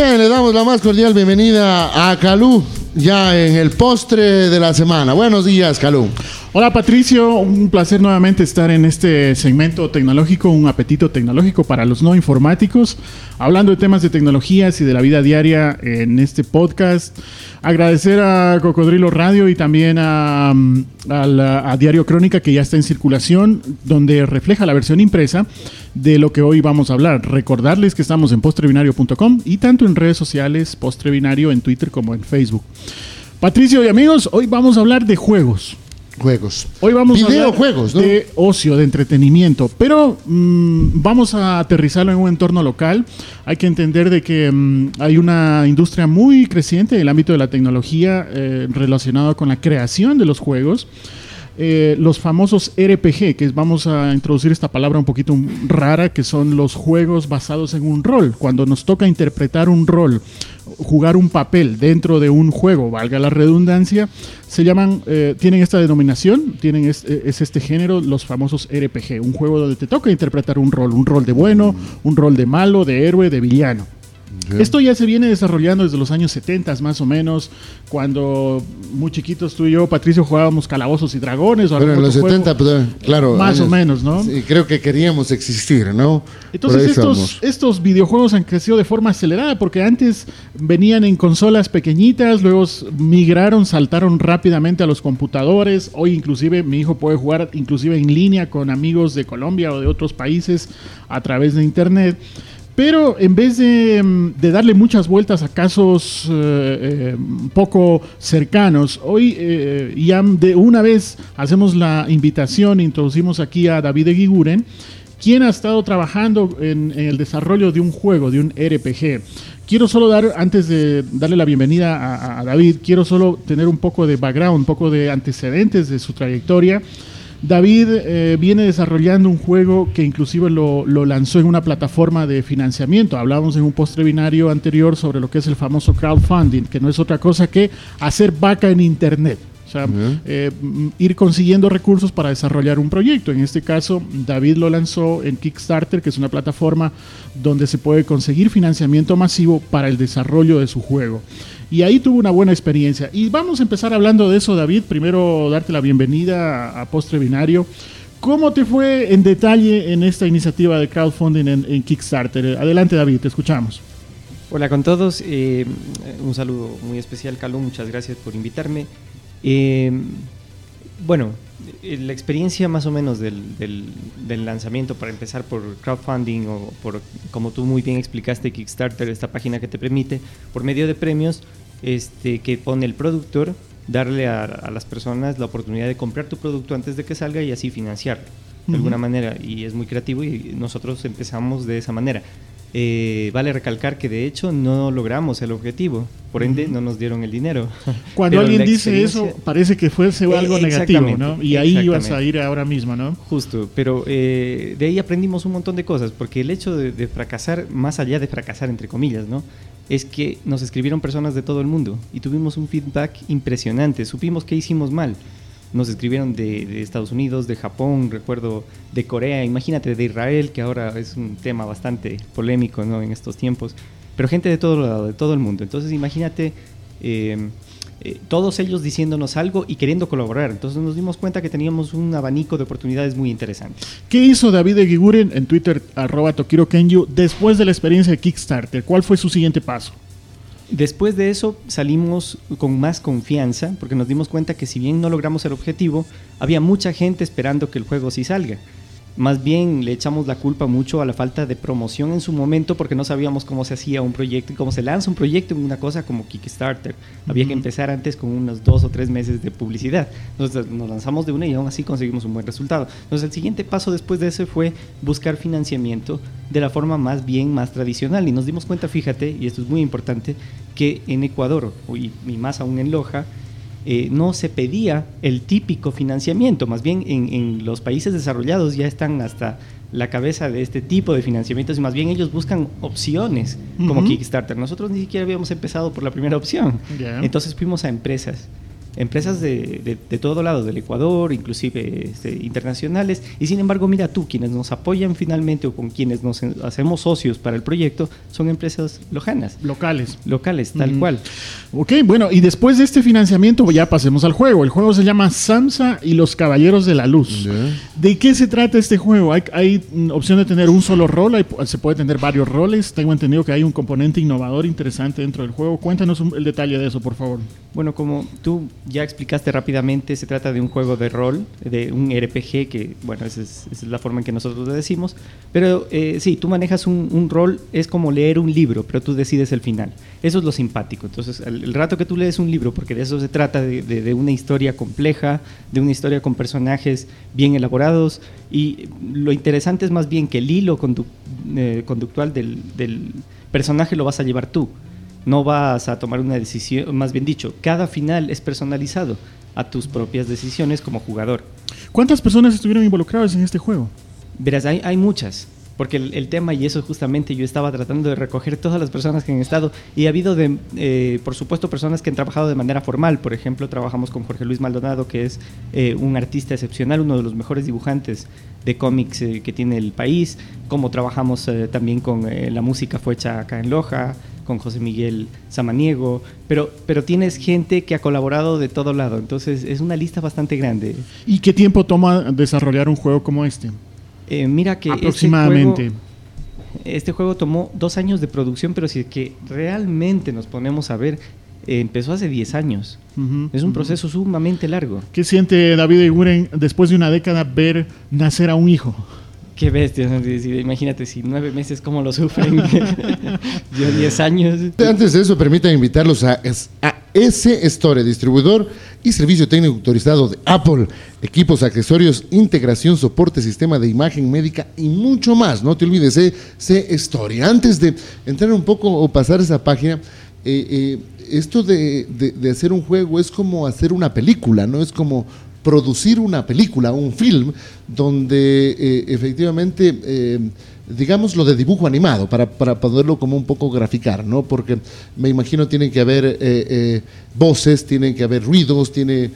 Bien, le damos la más cordial bienvenida a Calú, ya en el postre de la semana. Buenos días, Calú. Hola Patricio, un placer nuevamente estar en este segmento tecnológico, un apetito tecnológico para los no informáticos, hablando de temas de tecnologías y de la vida diaria en este podcast. Agradecer a Cocodrilo Radio y también a, a Diario Crónica que ya está en circulación, donde refleja la versión impresa de lo que hoy vamos a hablar. Recordarles que estamos en postrebinario.com y tanto en redes sociales, Postrebinario en Twitter como en Facebook. Patricio y amigos, hoy vamos a hablar de juegos. Juegos. Hoy vamos a hablar de ocio, de entretenimiento, pero mm, vamos a aterrizarlo en un entorno local. Hay que entender de que mm, hay una industria muy creciente en el ámbito de la tecnología eh, relacionada con la creación de los juegos. Eh, los famosos RPG, que vamos a introducir esta palabra un poquito rara, que son los juegos basados en un rol. Cuando nos toca interpretar un rol, jugar un papel dentro de un juego, valga la redundancia, se llaman, eh, tienen esta denominación, tienen es, es, este género, los famosos RPG, un juego donde te toca interpretar un rol, un rol de bueno, un rol de malo, de héroe, de villano. Esto ya se viene desarrollando desde los años 70 más o menos, cuando muy chiquitos tú y yo, Patricio, jugábamos calabozos y dragones. Pero en los 70, pues, claro. Más o menos, ¿no? Sí, creo que queríamos existir, ¿no? Entonces estos, estos videojuegos han crecido de forma acelerada porque antes venían en consolas pequeñitas, luego migraron, saltaron rápidamente a los computadores. Hoy inclusive mi hijo puede jugar inclusive en línea con amigos de Colombia o de otros países a través de internet. Pero en vez mm, de, darle muchas vueltas a casos eh, eh, poco cercanos, hoy eh, ya de una vez hacemos la invitación, introducimos aquí a David Eguiguren, quien ha estado trabajando en, el desarrollo de un juego, de un RPG. Quiero solo dar, antes de darle la bienvenida a David, quiero solo tener un poco de background, un poco de antecedentes de su trayectoria. David eh, viene desarrollando un juego que inclusive lo, lanzó en una plataforma de financiamiento. Hablábamos en un postre binario anterior sobre lo que es el famoso crowdfunding, que no es otra cosa que hacer vaca en Internet. O sea, eh, ir consiguiendo recursos para desarrollar un proyecto. En este caso, David lo lanzó en Kickstarter, que es una plataforma donde se puede conseguir financiamiento masivo para el desarrollo de su juego. Y ahí tuvo una buena experiencia. Y vamos a empezar hablando de eso, David. Primero, darte la bienvenida a, Postre Binario. ¿Cómo te fue en detalle en esta iniciativa de crowdfunding en, Kickstarter? Adelante, David, te escuchamos. Hola con todos. Eh, un saludo muy especial, Calum. Muchas gracias por invitarme. Eh, bueno, la experiencia más o menos del, del, lanzamiento, para empezar por crowdfunding o por, como tú muy bien explicaste, Kickstarter, esta página que te permite, por medio de premios, este, que pone el productor, darle a, las personas la oportunidad de comprar tu producto antes de que salga y así financiarlo de alguna manera. Y es muy creativo y nosotros empezamos de esa manera. Eh, vale recalcar que de hecho no logramos el objetivo, por ende no nos dieron el dinero. Cuando alguien dice eso, parece que fuese eh, algo negativo, ¿no? Y ahí ibas a ir ahora mismo, ¿no? Justo, pero eh, de ahí aprendimos un montón de cosas, porque el hecho de, de, fracasar, más allá de fracasar entre comillas, ¿no? Es que nos escribieron personas de todo el mundo y tuvimos un feedback impresionante, supimos que hicimos mal nos escribieron de, Estados Unidos, de Japón, recuerdo de Corea, imagínate de Israel, que ahora es un tema bastante polémico ¿no? en estos tiempos, pero gente de todo lado, de todo el mundo. Entonces imagínate em, eh, todos ellos diciéndonos algo y queriendo colaborar. Entonces nos dimos cuenta que teníamos un abanico de oportunidades muy interesantes. ¿Qué hizo David Eguiguren en Twitter, arroba Tokiro Kenyu, después de la experiencia de Kickstarter? ¿Cuál fue su siguiente paso? Después de eso salimos con más confianza porque nos dimos cuenta que si bien no logramos el objetivo, había mucha gente esperando que el juego sí salga. Más bien le echamos la culpa mucho a la falta de promoción en su momento porque no sabíamos cómo se hacía un proyecto y cómo se lanza un proyecto en una cosa como Kickstarter. Había que empezar antes con unos dos o tres meses de publicidad. Entonces nos lanzamos de una y aún así conseguimos un buen resultado. Entonces el siguiente paso después de eso fue buscar financiamiento de la forma más bien más tradicional y nos dimos cuenta, fíjate, y esto es muy importante, que en Ecuador y más aún en Loja, eh, no se pedía el típico financiamiento, más bien en, los países desarrollados ya están hasta la cabeza de este tipo de financiamientos y más bien ellos buscan opciones como Kickstarter. Nosotros ni siquiera habíamos empezado por la primera opción. Entonces fuimos a empresas empresas de, de, todo lado, del Ecuador, inclusive este, internacionales, y sin embargo, mira tú, quienes nos apoyan finalmente o con quienes nos hacemos socios para el proyecto, son empresas lojanas. Locales. Locales, tal cual. Ok, bueno, y después de este financiamiento, ya pasemos al juego. El juego se llama Samsa y los Caballeros de la Luz. ¿De qué se trata este juego? ¿Hay, hay opción de tener un solo rol? ¿Se puede tener varios roles? Tengo entendido que hay un componente innovador interesante dentro del juego. Cuéntanos el detalle de eso, por favor. Bueno, como tú ya explicaste rápidamente, se trata de un juego de rol, de un RPG, que bueno, esa es, la forma en que nosotros lo decimos. Pero eh, sí, tú manejas un, rol, es como leer un libro, pero tú decides el final. Eso es lo simpático. Entonces, el, rato que tú lees un libro, porque de eso se trata, de, una historia compleja, de una historia con personajes bien elaborados, y lo interesante es más bien que el hilo eh, conductual del, del personaje lo vas a llevar tú no vas a tomar una decisión, más bien dicho, cada final es personalizado a tus propias decisiones como jugador. ¿Cuántas personas estuvieron involucradas en este juego? Verás, hay, muchas, porque el, tema, y eso justamente yo estaba tratando de recoger todas las personas que han estado, y ha habido, de, eh, por supuesto, personas que han trabajado de manera formal. Por ejemplo, trabajamos con Jorge Luis Maldonado, que es eh, un artista excepcional, uno de los mejores dibujantes de cómics eh, que tiene el país, como trabajamos también con la música fue hecha acá en Loja, con José Miguel Samaniego, pero, pero tienes gente que ha colaborado de todo lado, entonces es una lista bastante grande. ¿Y qué tiempo toma desarrollar un juego como este? Eh, mira que... Este Aproximadamente. Este juego, tomó dos años de producción, pero si es que realmente nos ponemos a ver, eh, empezó hace 10 años. es un proceso sumamente largo. ¿Qué siente David Eguren después de una década ver nacer a un hijo? Qué bestia, imagínate si nueve meses cómo lo sufren. Yo diez años. Antes de eso, permítanme invitarlos a, a S Store, distribuidor y servicio técnico autorizado de Apple, equipos, accesorios, integración, soporte, sistema de imagen médica y mucho más. No te olvides, C Store. Antes de entrar un poco o pasar esa página, eh, eh, esto de, de, hacer un juego es como hacer una película, ¿no? Es como producir una película, un film, donde eh, efectivamente, eh, digamos lo de dibujo animado, para, para, poderlo como un poco graficar, ¿no? Porque me imagino tienen que haber eh, voces, tienen que haber ruidos, tiene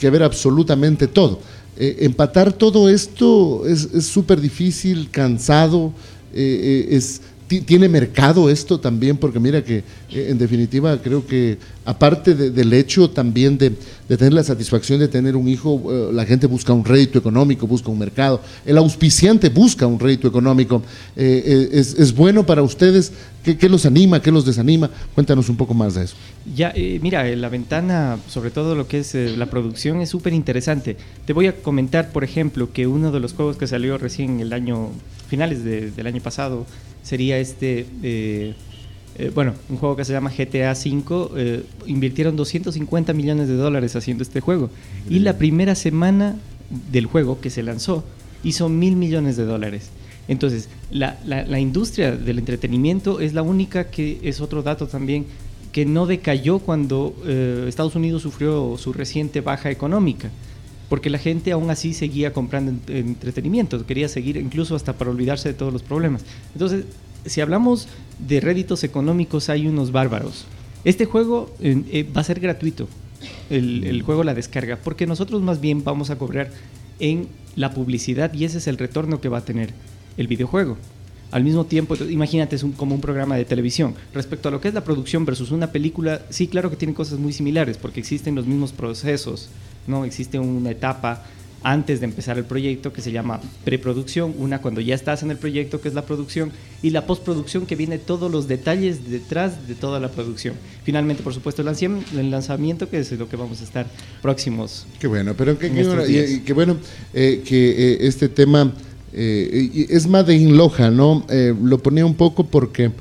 que haber absolutamente todo. empatar todo esto es súper difícil, cansado, es tiene mercado esto también, porque mira que en definitiva creo que aparte del hecho también de, tener la satisfacción de tener un hijo, eh, la gente busca un rédito económico, busca un mercado, el auspiciante busca un rédito económico. Eh, eh, es, bueno para ustedes? ¿Qué, los anima? ¿Qué los desanima? Cuéntanos un poco más de eso. Ya, mira, la ventana, sobre todo lo que es la producción, es súper interesante. Te voy a comentar, por ejemplo, que uno de los juegos que salió recién el año, finales del año pasado, sería este eh, bueno, un juego que se llama GTA V, eh, invirtieron 250 millones de dólares haciendo este juego. Y la primera semana del juego que se lanzó hizo mil millones de dólares. Entonces, la, la, industria del entretenimiento es la única que es otro dato también que no decayó cuando eh, Estados Unidos sufrió su reciente baja económica, porque la gente aún así seguía comprando entretenimiento, quería seguir incluso hasta para olvidarse de todos los problemas. Entonces, si hablamos de réditos económicos, hay unos bárbaros. Este juego eh, va a ser gratuito, el, juego la descarga, porque nosotros más bien vamos a cobrar en la publicidad y ese es el retorno que va a tener el videojuego. Al mismo tiempo, imagínate, es como un programa de televisión. Respecto a lo que es la producción versus una película, sí, claro que tienen cosas muy similares, porque existen los mismos procesos, ¿no? Existe una etapa antes de empezar el proyecto que se llama preproducción, una cuando ya estás en el proyecto que es la producción y la postproducción que viene todos los detalles detrás de toda la producción. Finalmente, por supuesto, el lanzamiento que es lo que vamos a estar próximos. Qué bueno, pero qué, bueno eh, que eh, este tema eh, es Made in Loja, ¿no? lo ponía un poco porque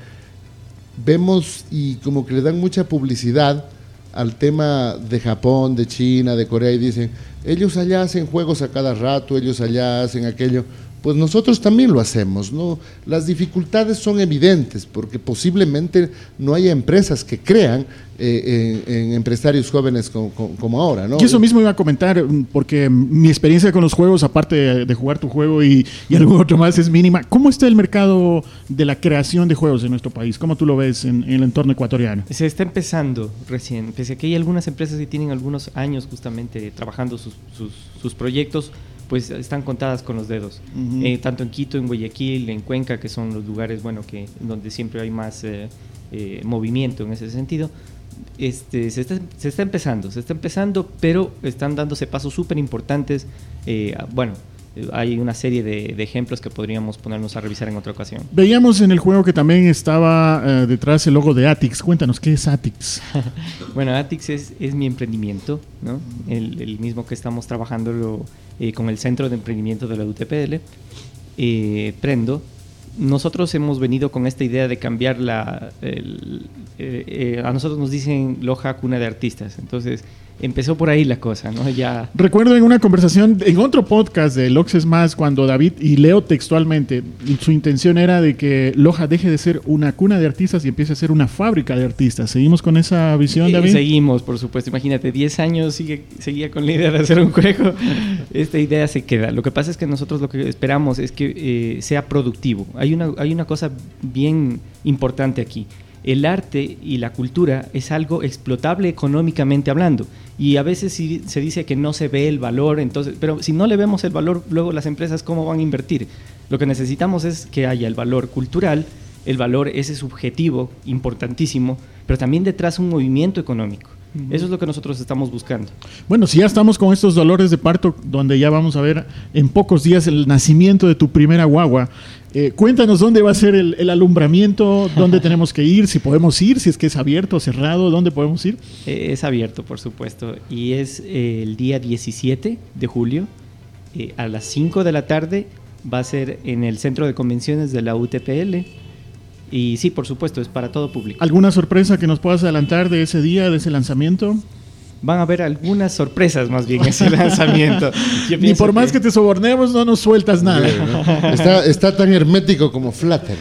vemos y como que le dan mucha publicidad al tema de Japón, de China, de Corea y dicen, ellos allá hacen juegos a cada rato, ellos allá hacen aquello. Pues nosotros también lo hacemos, ¿no? Las dificultades son evidentes porque posiblemente no haya empresas que crean eh, en, empresarios jóvenes como, ahora, ¿no? Y eso mismo iba a comentar, porque mi experiencia con los juegos, aparte de, jugar tu juego y, y, algún otro más, es mínima. ¿Cómo está el mercado de la creación de juegos en nuestro país? ¿Cómo tú lo ves en, el entorno ecuatoriano? Se está empezando recién, pese a que hay algunas empresas que tienen algunos años justamente trabajando sus, sus proyectos, pues están contadas con los dedos. Eh, tanto en Quito, en Guayaquil, en Cuenca, que son los lugares bueno, que, donde siempre hay más eh, eh, movimiento en ese sentido. Este, se, está, se está empezando, se está empezando, pero están dándose pasos súper importantes. bueno, hay una serie de, ejemplos que podríamos ponernos a revisar en otra ocasión. Veíamos en el juego que también estaba detrás el logo de Atix. Cuéntanos, ¿qué es Atix? bueno, Atix es, es mi emprendimiento, ¿no? el, el, mismo que estamos trabajando eh, con el Centro de Emprendimiento de la UTPL, eh, Prendo, nosotros hemos venido con esta idea de cambiar la... Eh, a nosotros nos dicen Loja cuna de artistas, entonces empezó por ahí la cosa, ¿no? Ya... Recuerdo en una conversación, en otro podcast de Lox Más, cuando David, y leo textualmente, su intención era de que Loja deje de ser una cuna de artistas y empiece a ser una fábrica de artistas. ¿Seguimos con esa visión, David? seguimos, por supuesto. Imagínate, 10 años sigue, seguía con la idea de hacer un juego. Esta idea se queda. Lo que pasa es que nosotros lo que esperamos es que eh, sea productivo. Hay una, hay una cosa bien importante aquí el arte y la cultura es algo explotable económicamente hablando. Y a veces se dice que no se ve el valor, entonces, pero si no le vemos el valor, luego las empresas cómo van a invertir. Lo que necesitamos es que haya el valor cultural, el valor ese subjetivo importantísimo, pero también detrás un movimiento económico. Eso es lo que nosotros estamos buscando. Bueno, si ya estamos con estos dolores de parto, donde ya vamos a ver en pocos días el nacimiento de tu primera guagua, eh, cuéntanos dónde va a ser el, alumbramiento, dónde tenemos que ir, si podemos ir, si es que es abierto o cerrado, dónde podemos ir. Eh, es abierto, por supuesto, y es eh, el día 17 de julio a las 5 de la tarde. Va a ser en el centro de convenciones de la UTPL. Y sí, por supuesto, es para todo público. ¿Alguna sorpresa que nos puedas adelantar de ese día, de ese lanzamiento? Van a haber algunas sorpresas más bien en ese lanzamiento. Ni por más que... te sobornemos, no nos sueltas nada. Está, tan hermético como Flutter.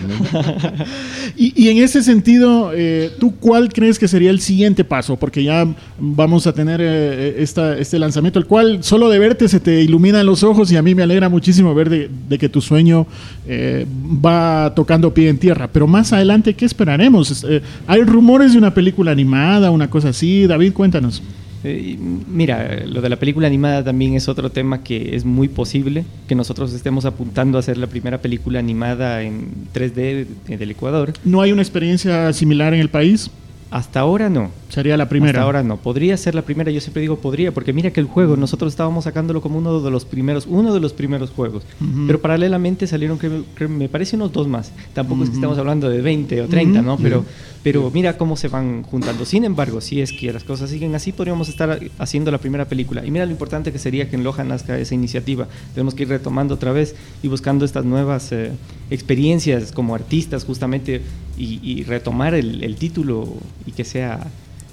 y, en ese sentido, eh, ¿tú cuál crees que sería el siguiente paso? Porque ya vamos a tener eh, esta, este lanzamiento, el cual solo de verte se te iluminan los ojos y a mí me alegra muchísimo ver de, que tu sueño eh, va tocando pie en tierra. Pero más adelante, ¿qué esperaremos? hay rumores de una película animada, una cosa así. David, cuéntanos. Eh, mira, lo de la película animada también es otro tema que es muy posible, que nosotros estemos apuntando a hacer la primera película animada en 3D del Ecuador. ¿No hay una experiencia similar en el país? Hasta ahora no. Sería la primera. Hasta ahora no. Podría ser la primera, yo siempre digo podría, porque mira que el juego, nosotros estábamos sacándolo como uno de los primeros, uno de los primeros juegos. Pero paralelamente salieron, que me parece, unos dos más. Tampoco es que estamos hablando de 20 o 30, ¿no? Pero pero mira cómo se van juntando. Sin embargo, si es que las cosas siguen así, podríamos estar haciendo la primera película. Y mira lo importante que sería que en Loja nazca esa iniciativa. Tenemos que ir retomando otra vez y buscando estas nuevas eh, experiencias como artistas justamente y, retomar el, título y que sea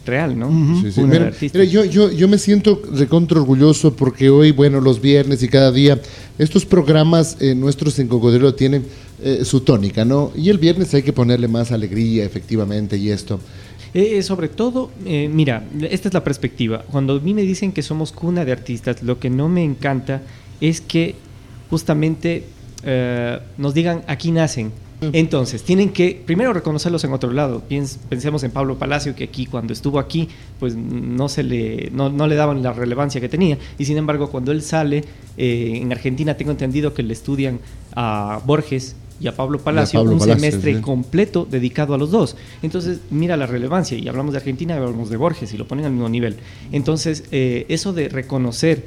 real, ¿no? yo, yo, yo me siento recontra orgulloso porque hoy, bueno, los viernes y cada día, estos programas eh, nuestros en Cocodrilo tienen eh, su tónica, ¿no? Y el viernes hay que ponerle más alegría, efectivamente, y esto. Eh, eh, sobre todo, mira, esta es la perspectiva. Cuando a mí me dicen que somos cuna de artistas, lo que no me encanta es que justamente nos digan aquí nacen. Entonces, tienen que primero reconocerlos en otro lado. pensemos en Pablo Palacio, que aquí, cuando estuvo aquí, pues no, se le, no, no le daban la relevancia que tenía. Y sin embargo, cuando él sale, en Argentina tengo entendido que le estudian a Borges y a Pablo Palacio un semestre completo dedicado a los dos. Entonces, mira la relevancia. Y hablamos de Argentina, hablamos de Borges y lo ponen al mismo nivel. Entonces, eh, eso de reconocer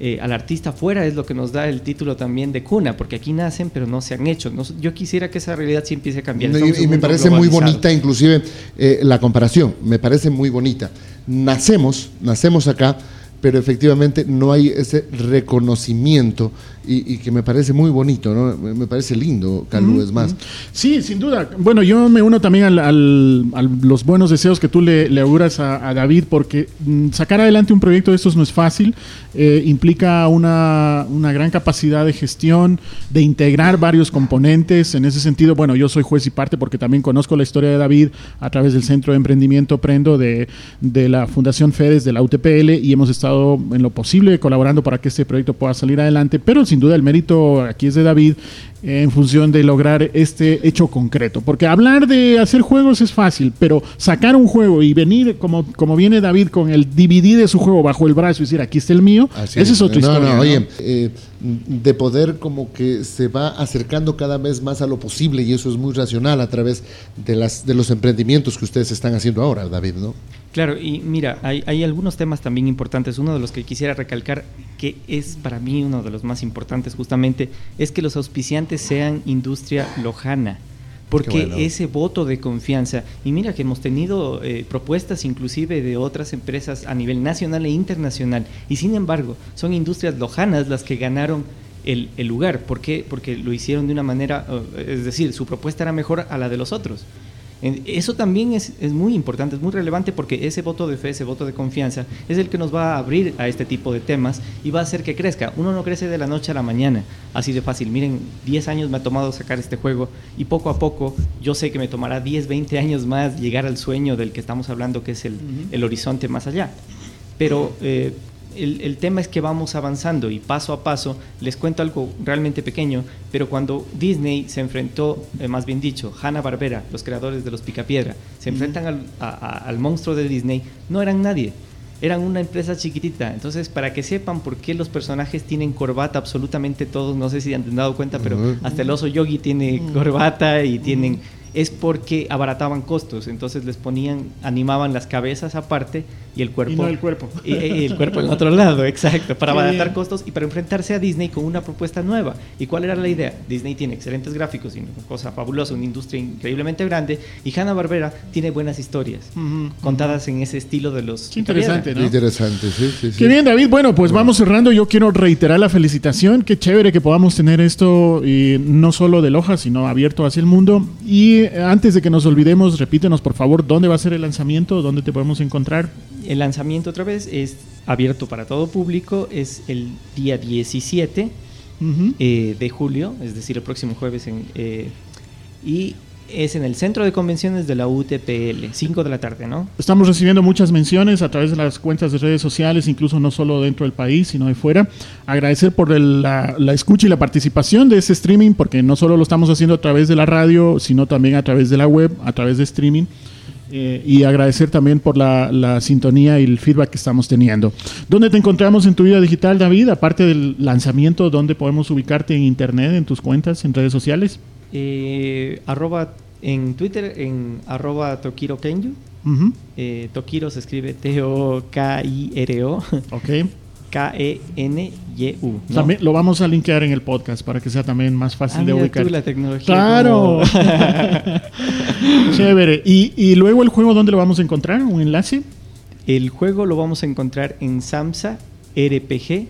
eh, al artista fuera es lo que nos da el título también de cuna, porque aquí nacen pero no se han hecho. yo quisiera que esa realidad sí empiece a cambiar. y, me parece muy bonita inclusive eh, la comparación, me parece muy bonita. Nacemos, nacemos acá, pero efectivamente no hay ese reconocimiento y, que me parece muy bonito, ¿no? Me parece lindo, Calú, es más. Sí, sin duda. Bueno, yo me uno también al, a los buenos deseos que tú le, le auguras a, David, porque mm, sacar adelante un proyecto de estos no es fácil, eh, implica una, una, gran capacidad de gestión, de integrar varios componentes. En ese sentido, bueno, yo soy juez y parte porque también conozco la historia de David a través del Centro de Emprendimiento Prendo de, de la Fundación FEDES de la UTPL y hemos estado en lo posible colaborando para que este proyecto pueda salir adelante, pero sin duda el mérito aquí es de David en función de lograr este hecho concreto. Porque hablar de hacer juegos es fácil, pero sacar un juego y venir como, como viene David con el DVD de su juego bajo el brazo y decir aquí está el mío, esa es, otra historia. oye, eh, de poder como que se va acercando cada vez más a lo posible y eso es muy racional a través de, las, de los emprendimientos que ustedes están haciendo ahora, David, ¿no? Claro, y mira, hay, hay, algunos temas también importantes. Uno de los que quisiera recalcar, que es para mí uno de los más importantes justamente, es que los auspiciantes sean industria lojana. Porque ese voto de confianza, y mira que hemos tenido eh, propuestas inclusive de otras empresas a nivel nacional e internacional, y sin embargo son industrias lojanas las que ganaron el, el lugar. ¿Por qué? Porque lo hicieron de una manera, eh, es decir, su propuesta era mejor a la de los otros. Eso también es, muy importante, es muy relevante porque ese voto de fe, ese voto de confianza, es el que nos va a abrir a este tipo de temas y va a hacer que crezca. Uno no crece de la noche a la mañana, así de fácil. Miren, 10 años me ha tomado sacar este juego y poco a poco yo sé que me tomará 10, 20 años más llegar al sueño del que estamos hablando, que es el, horizonte más allá. Pero eh, el, tema es que vamos avanzando y paso a paso, les cuento algo realmente pequeño, pero cuando Disney se enfrentó, eh, más bien dicho, Hanna-Barbera, los creadores de los Picapiedra, se enfrentan al, monstruo de Disney, no eran nadie, eran una empresa chiquitita. Entonces, para que sepan por qué los personajes tienen corbata, absolutamente todos, no sé si han dado cuenta, pero hasta el oso yogi tiene corbata y tienen es porque abarataban costos, entonces les ponían, animaban las cabezas aparte y el cuerpo. Y no el cuerpo. Y, el cuerpo en otro lado, exacto, para abaratar costos y para enfrentarse a Disney con una propuesta nueva. ¿Y cuál era la idea? Disney tiene excelentes gráficos y una cosa fabulosa, una industria increíblemente grande y Hanna-Barbera tiene buenas historias contadas en ese estilo de los. interesante, ¿no? Interesante, sí, sí, Qué bien, David. Bueno, pues vamos cerrando. Yo quiero reiterar la felicitación. Qué chévere que podamos tener esto y no solo de Loja, sino abierto hacia el mundo. Y antes de que nos olvidemos, repítenos por favor dónde va a ser el lanzamiento, dónde te podemos encontrar. El lanzamiento otra vez es abierto para todo público, es el día 17 eh, de julio, es decir, el próximo jueves. En, eh, y es en el centro de convenciones de la UTPL, 5 de la tarde, ¿no? Estamos recibiendo muchas menciones a través de las cuentas de redes sociales, incluso no solo dentro del país, sino de fuera. Agradecer por la, escucha y la participación de ese streaming, porque no solo lo estamos haciendo a través de la radio, sino también a través de la web, a través de streaming. Eh, y agradecer también por la, la, sintonía y el feedback que estamos teniendo. ¿Dónde te encontramos en tu vida digital, David? Aparte del lanzamiento, ¿dónde podemos ubicarte en internet, en tus cuentas, en redes sociales? Eh, arroba en Twitter, en arroba Tokiro Kenyu. Eh, Tokiro se escribe T-O-K-I-R-O. Ok. K-E-N-Y-U. También lo vamos a linkear en el podcast para que sea también más fácil ah, de ubicar. la tecnología. ¡Claro! Chévere. ¿Y, ¿Y luego el juego dónde lo vamos a encontrar? ¿Un enlace? El juego lo vamos a encontrar en Samsa RPG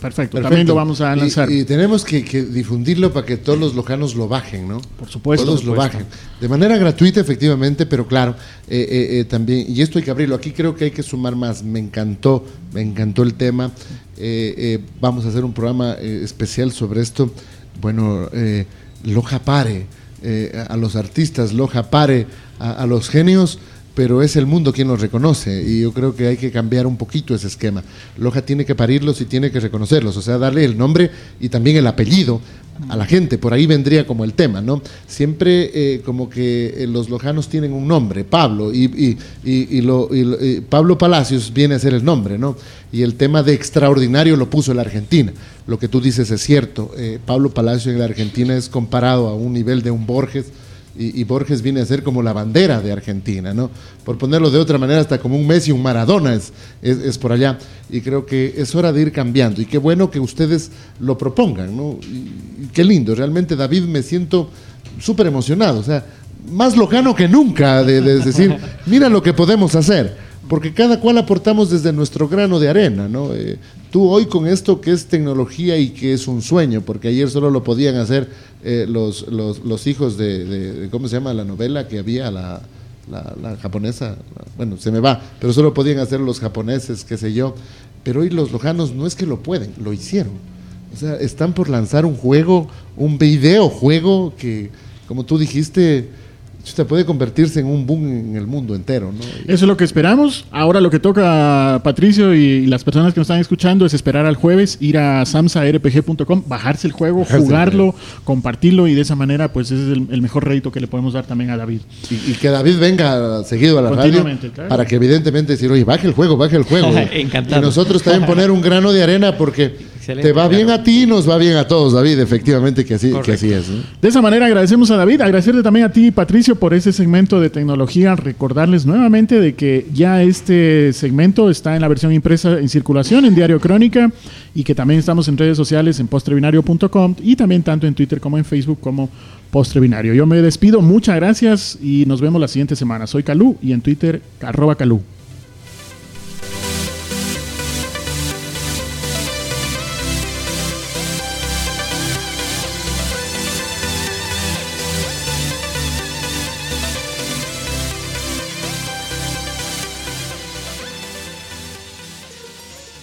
Perfecto, también lo vamos a lanzar. Y, tenemos que, difundirlo para que todos los lojanos lo bajen, ¿no? Por supuesto. Todos lo bajen. De manera gratuita, efectivamente, pero claro, eh, eh, eh, también, y esto hay que abrirlo. Aquí creo que hay que sumar más. Me encantó, me encantó el tema. vamos a hacer un programa especial sobre esto. Bueno, Loja Pare, a los artistas, Loja Pare, a los genios pero es el mundo quien los reconoce y yo creo que hay que cambiar un poquito ese esquema. Loja tiene que parirlos y tiene que reconocerlos, o sea, darle el nombre y también el apellido a la gente, por ahí vendría como el tema, ¿no? Siempre eh, como que eh, los lojanos tienen un nombre, Pablo, y, Pablo Palacios viene a ser el nombre, ¿no? Y el tema de extraordinario lo puso la Argentina. Lo que tú dices es cierto, eh, Pablo Palacios en la Argentina es comparado a un nivel de un Borges, y, Borges viene a ser como la bandera de Argentina, ¿no? Por ponerlo de otra manera, hasta como un Messi, un Maradona es, es, por allá. Y creo que es hora de ir cambiando. Y qué bueno que ustedes lo propongan, ¿no? Y, qué lindo, realmente David me siento súper emocionado, o sea, más locano que nunca de, decir, mira lo que podemos hacer. Porque cada cual aportamos desde nuestro grano de arena, ¿no? Eh, tú hoy con esto que es tecnología y que es un sueño, porque ayer solo lo podían hacer eh, los, los, hijos de, ¿cómo se llama la novela que había, la, la, japonesa? Bueno, se me va, pero solo podían hacer los japoneses, qué sé yo. Pero hoy los lojanos no es que lo pueden, lo hicieron. O sea, están por lanzar un juego, un videojuego que, como tú dijiste, Usted puede convertirse en un boom en el mundo entero, ¿no? Eso es lo que esperamos. Ahora lo que toca Patricio y las personas que nos están escuchando es esperar al jueves, ir a samsarpg.com, bajarse el juego, jugarlo, compartirlo y de esa manera, pues ese es el, mejor rédito que le podemos dar también a David. Y, que David venga seguido a la radio para que evidentemente decir, oye, baje el juego, baje el juego. Encantado. Y nosotros también poner un grano de arena porque te va bien a ti, nos va bien a todos, David, efectivamente que así, que así es. De esa manera agradecemos a David, agradecerle también a ti, Patricio, por ese segmento de tecnología. Recordarles nuevamente de que ya este segmento está en la versión impresa en circulación en Diario Crónica y que también estamos en redes sociales en postrebinario.com y también tanto en Twitter como en Facebook como Postrebinario. Yo me despido, muchas gracias y nos vemos la siguiente semana. Soy Calú y en Twitter arroba Calú.